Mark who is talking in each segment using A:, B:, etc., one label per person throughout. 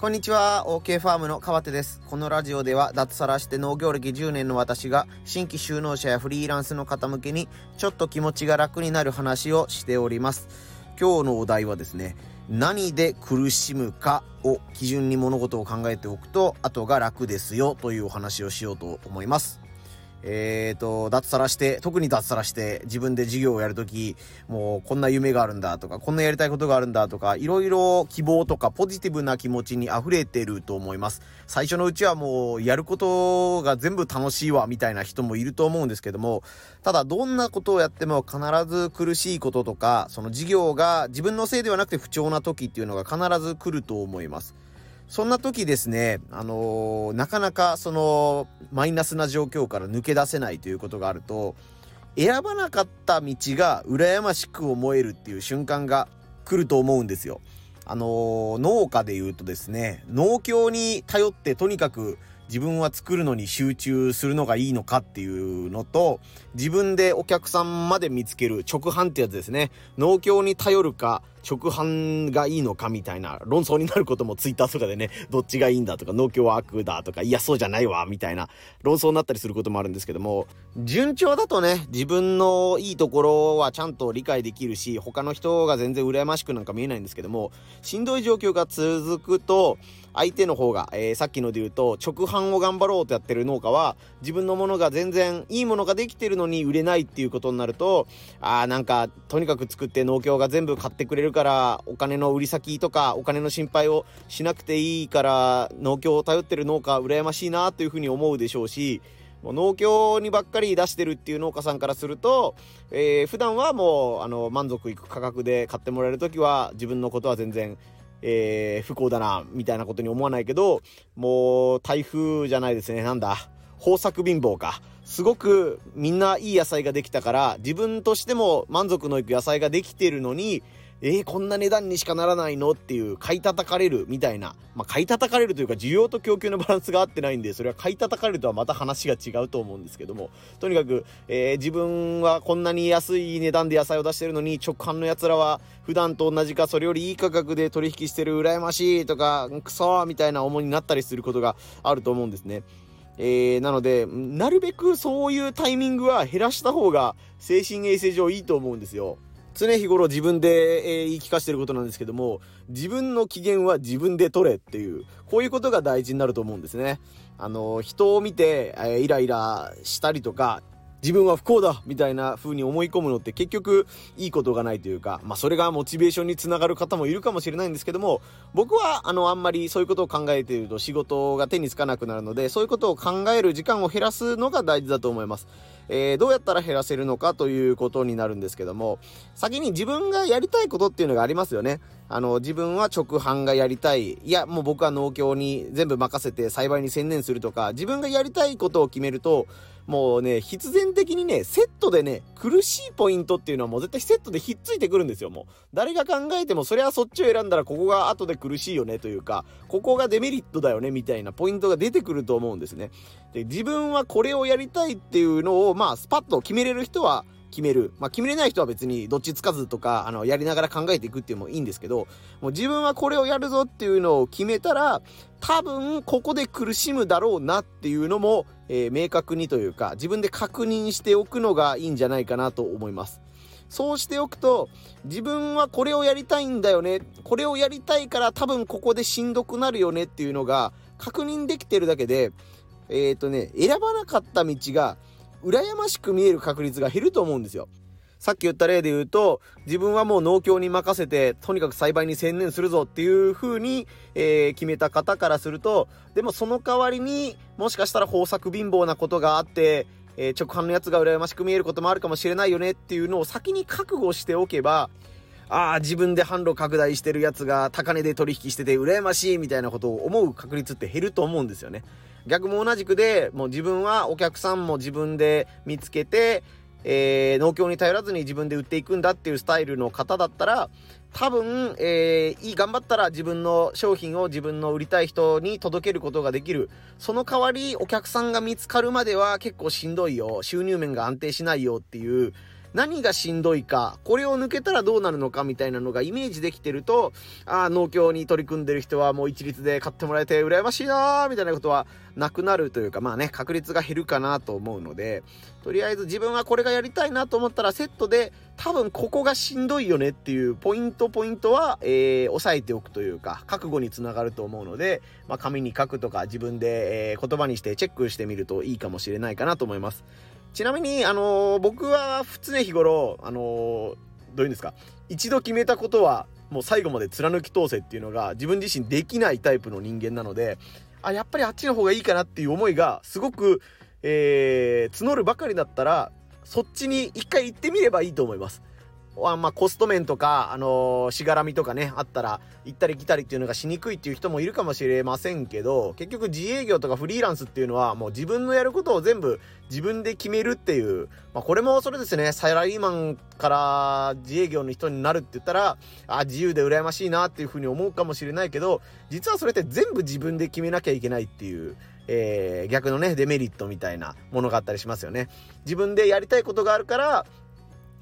A: こんにちは。OK ファームの川手です。このラジオでは脱サラして農業歴10年の私が新規就農者やフリーランスの方向けにちょっと気持ちが楽になる話をしております。今日のお題はですね何で苦しむかを基準に物事を考えておくと後が楽ですよというお話をしようと思います。えーと、脱サラして、特に脱サラして、自分で授業をやるとき、もうこんな夢があるんだとか、こんなやりたいことがあるんだとか、いろいろ希望とかポジティブな気持ちに溢れてると思います。最初のうちはもう、やることが全部楽しいわ、みたいな人もいると思うんですけども、ただ、どんなことをやっても必ず苦しいこととか、その授業が自分のせいではなくて不調な時っていうのが必ず来ると思います。そんな時ですね、あのー、なかなかそのマイナスな状況から抜け出せないということがあると、選ばなかった道が羨ましく思えるっていう瞬間が来ると思うんですよ。あのー、農家で言うとですね、農協に頼ってとにかく自分は作るのに集中するのがいいのかっていうのと、自分でお客さんまで見つける直販ってやつですね。農協に頼るか、直販がいいのかみたいな論争になることもツイッターとかでね、どっちがいいんだとか、農協は悪だとか、いや、そうじゃないわ、みたいな論争になったりすることもあるんですけども、順調だとね、自分のいいところはちゃんと理解できるし、他の人が全然羨ましくなんか見えないんですけども、しんどい状況が続くと、相手の方が、えー、さっきので言うと、直販を頑張ろうとやってる農家は、自分のものが全然いいものができてるのに売れないっていうことになると、ああ、なんか、とにかく作って農協が全部買ってくれるかから、お金の売り先とか、お金の心配をしなくていいから、農協を頼ってる農家、羨ましいなというふうに思うでしょうし、もう農協にばっかり出してるっていう農家さんからすると、えー、普段はもう、あの、満足いく価格で買ってもらえるときは、自分のことは全然、えー、不幸だな、みたいなことに思わないけど、もう、台風じゃないですね、なんだ、豊作貧乏か。すごくみんないい野菜ができたから、自分としても満足のいく野菜ができてるのに、えー、こんな値段にしかならないのっていう買い叩かれるみたいな、まあ、買い叩かれるというか需要と供給のバランスが合ってないんでそれは買い叩かれるとはまた話が違うと思うんですけどもとにかく、えー、自分はこんなに安い値段で野菜を出してるのに直販のやつらは普段と同じかそれよりいい価格で取引してる羨ましいとかクソみたいな思いになったりすることがあると思うんですね。えー、なので、なるべくそういうタイミングは減らした方が精神衛生上いいと思うんですよ。常日頃自分で、え、言い聞かせてることなんですけども、自分の機嫌は自分で取れっていう、こういうことが大事になると思うんですね。あの、人を見て、え、イライラしたりとか、自分は不幸だみたいな風に思い込むのって結局いいことがないというか、まあそれがモチベーションにつながる方もいるかもしれないんですけども、僕はあのあんまりそういうことを考えていると仕事が手につかなくなるので、そういうことを考える時間を減らすのが大事だと思います。えー、どうやったら減らせるのかということになるんですけども、先に自分がやりたいことっていうのがありますよね。あの、自分は直販がやりたい。いや、もう僕は農協に全部任せて栽培に専念するとか、自分がやりたいことを決めると、もうね、必然的にね、セットでね、苦しいポイントっていうのはもう絶対セットでひっついてくるんですよ、もう。誰が考えても、それはそっちを選んだらここが後で苦しいよねというか、ここがデメリットだよねみたいなポイントが出てくると思うんですね。で、自分はこれをやりたいっていうのを、まあ、スパッと決めれる人は、決める。まあ、決めれない人は別にどっちつかずとか、あの、やりながら考えていくっていうのもいいんですけど、もう自分はこれをやるぞっていうのを決めたら、多分ここで苦しむだろうなっていうのも、えー、明確にというか、自分で確認しておくのがいいんじゃないかなと思います。そうしておくと、自分はこれをやりたいんだよね。これをやりたいから多分ここでしんどくなるよねっていうのが確認できてるだけで、えっ、ー、とね、選ばなかった道が羨ましく見える確率が減ると思うんですよ。さっき言った例で言うと、自分はもう農協に任せて、とにかく栽培に専念するぞっていう風に、えー、決めた方からすると、でもその代わりに、もしかしたら豊作貧乏なことがあって、えー、直販のやつが羨ましく見えることもあるかもしれないよねっていうのを先に覚悟しておけば、ああ、自分で販路拡大してるやつが高値で取引してて羨ましいみたいなことを思う確率って減ると思うんですよね。逆も同じくで、もう自分はお客さんも自分で見つけて、えー、農協に頼らずに自分で売っていくんだっていうスタイルの方だったら、多分、えー、いい、頑張ったら自分の商品を自分の売りたい人に届けることができる。その代わり、お客さんが見つかるまでは結構しんどいよ。収入面が安定しないよっていう、何がしんどいか、これを抜けたらどうなるのかみたいなのがイメージできてると、ああ、農協に取り組んでる人はもう一律で買ってもらえて羨ましいなーみたいなことはなくなるというか、まあね、確率が減るかなと思うので、とりあえず自分はこれがやりたいなと思ったらセットで、多分ここがしんどいよねっていうポイントポイントは、えー、押さえておくというか、覚悟につながると思うので、まあ、紙に書くとか自分で、えー、言葉にしてチェックしてみるといいかもしれないかなと思います。ちなみに、あの、僕は常日頃、あの、どういうんですか、一度決めたことは、もう最後まで貫き通せっていうのが自分自身できないタイプの人間なので、あ、やっぱりあっちの方がいいかなっていう思いがすごく、えー、募るばかりだったら、そっちに一回行ってみればいいと思います。まあ、コスト面とか、あのー、しがらみとかね、あったら、行ったり来たりっていうのがしにくいっていう人もいるかもしれませんけど、結局自営業とかフリーランスっていうのは、もう自分のやることを全部自分で決めるっていう、まあ、これもそれですね、サラリーマンから自営業の人になるって言ったら、あ、自由で羨ましいなっていうふうに思うかもしれないけど、実はそれって全部自分で決めなきゃいけないっていう、えー、逆のね、デメリットみたいなものがあったりしますよね。自分でやりたいことがあるから、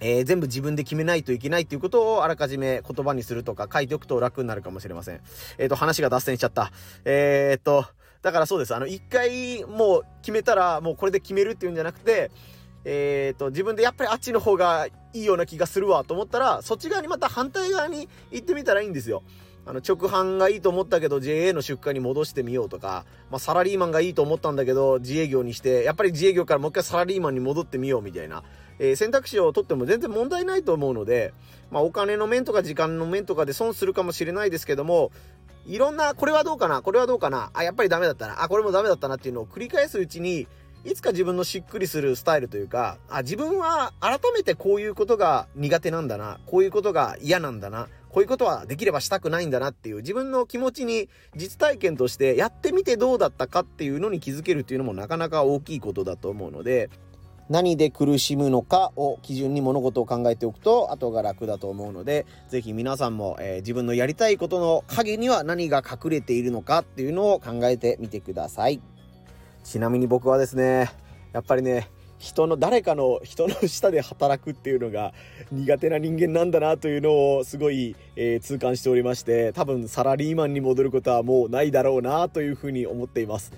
A: えー、全部自分で決めないといけないっていうことをあらかじめ言葉にするとか書いておくと楽になるかもしれません。えっ、ー、と、話が脱線しちゃった。えー、っと、だからそうです。あの、一回もう決めたらもうこれで決めるっていうんじゃなくて、えっと、自分でやっぱりあっちの方がいいような気がするわと思ったら、そっち側にまた反対側に行ってみたらいいんですよ。あの、直販がいいと思ったけど JA の出荷に戻してみようとか、まあ、サラリーマンがいいと思ったんだけど自営業にして、やっぱり自営業からもう一回サラリーマンに戻ってみようみたいな、えー、選択肢を取っても全然問題ないと思うので、まあ、お金の面とか時間の面とかで損するかもしれないですけども、いろんな、これはどうかなこれはどうかなあ、やっぱりダメだったな。あ、これもダメだったなっていうのを繰り返すうちに、いつか自分のしっくりするスタイルというか、あ、自分は改めてこういうことが苦手なんだな。こういうことが嫌なんだな。こういうことはできればしたくないんだなっていう自分の気持ちに実体験としてやってみてどうだったかっていうのに気づけるっていうのもなかなか大きいことだと思うので、何で苦しむのかを基準に物事を考えておくと後が楽だと思うので、ぜひ皆さんも、えー、自分のやりたいことの影には何が隠れているのかっていうのを考えてみてください。ちなみに僕はですね、やっぱりね、人の誰かの 人の下で働くっていうのが苦手な人間なんだなというのをすごい、えー、痛感しておりまして多分サラリーマンに戻ることはもうないだろうなというふうに思っています。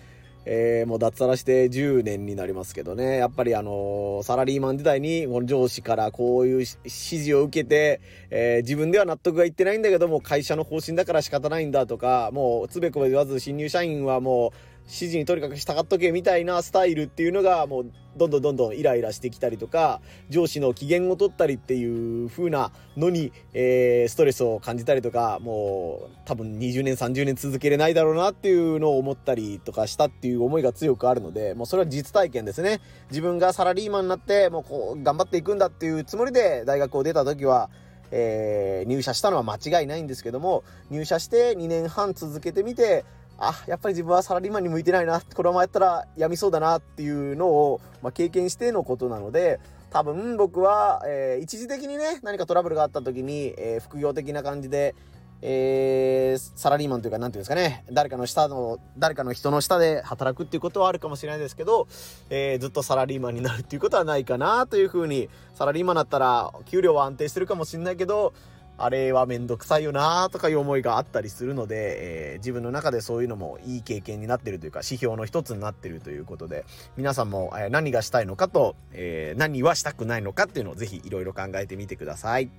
A: えー、もう脱サラして10年になりますけどね、やっぱりあの、サラリーマン時代に、この上司からこういう指示を受けて、えー、自分では納得がいってないんだけども、会社の方針だから仕方ないんだとか、もう、つべこべ言わず新入社員はもう、指示にとにかく従っとけみたいなスタイルっていうのがもうどんどんどんどんイライラしてきたりとか上司の機嫌を取ったりっていう風なのに、えー、ストレスを感じたりとかもう多分20年30年続けれないだろうなっていうのを思ったりとかしたっていう思いが強くあるのでもうそれは実体験ですね。自分がサラリーマンになってもうこう頑張っていくんだっていうつもりで大学を出た時はえー、入社したのは間違いないんですけども入社して2年半続けてみてあ、やっぱり自分はサラリーマンに向いてないな、このままやったらやみそうだなっていうのを、まあ、経験してのことなので、多分僕は、えー、一時的にね、何かトラブルがあった時に、えー、副業的な感じで、えー、サラリーマンというか、なんていうんですかね、誰かの下の、誰かの人の下で働くっていうことはあるかもしれないですけど、えー、ずっとサラリーマンになるっていうことはないかなというふうに、サラリーマンだったら、給料は安定してるかもしれないけど、あれはめんどくさいよなとかいう思いがあったりするので、えー、自分の中でそういうのもいい経験になってるというか、指標の一つになってるということで、皆さんも、え、何がしたいのかと、えー、何はしたくないのかっていうのをぜひいろいろ考えてみてください。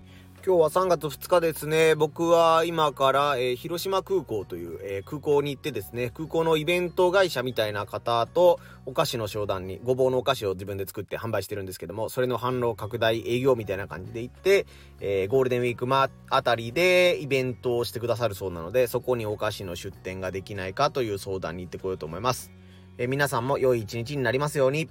A: 今日は3月2日ですね。僕は今から、えー、広島空港という、えー、空港に行ってですね、空港のイベント会社みたいな方とお菓子の商談に、ごぼうのお菓子を自分で作って販売してるんですけども、それの販路拡大営業みたいな感じで行って、えー、ゴールデンウィークまあたりでイベントをしてくださるそうなので、そこにお菓子の出店ができないかという相談に行ってこようと思います。え皆さんも良い一日になりますように。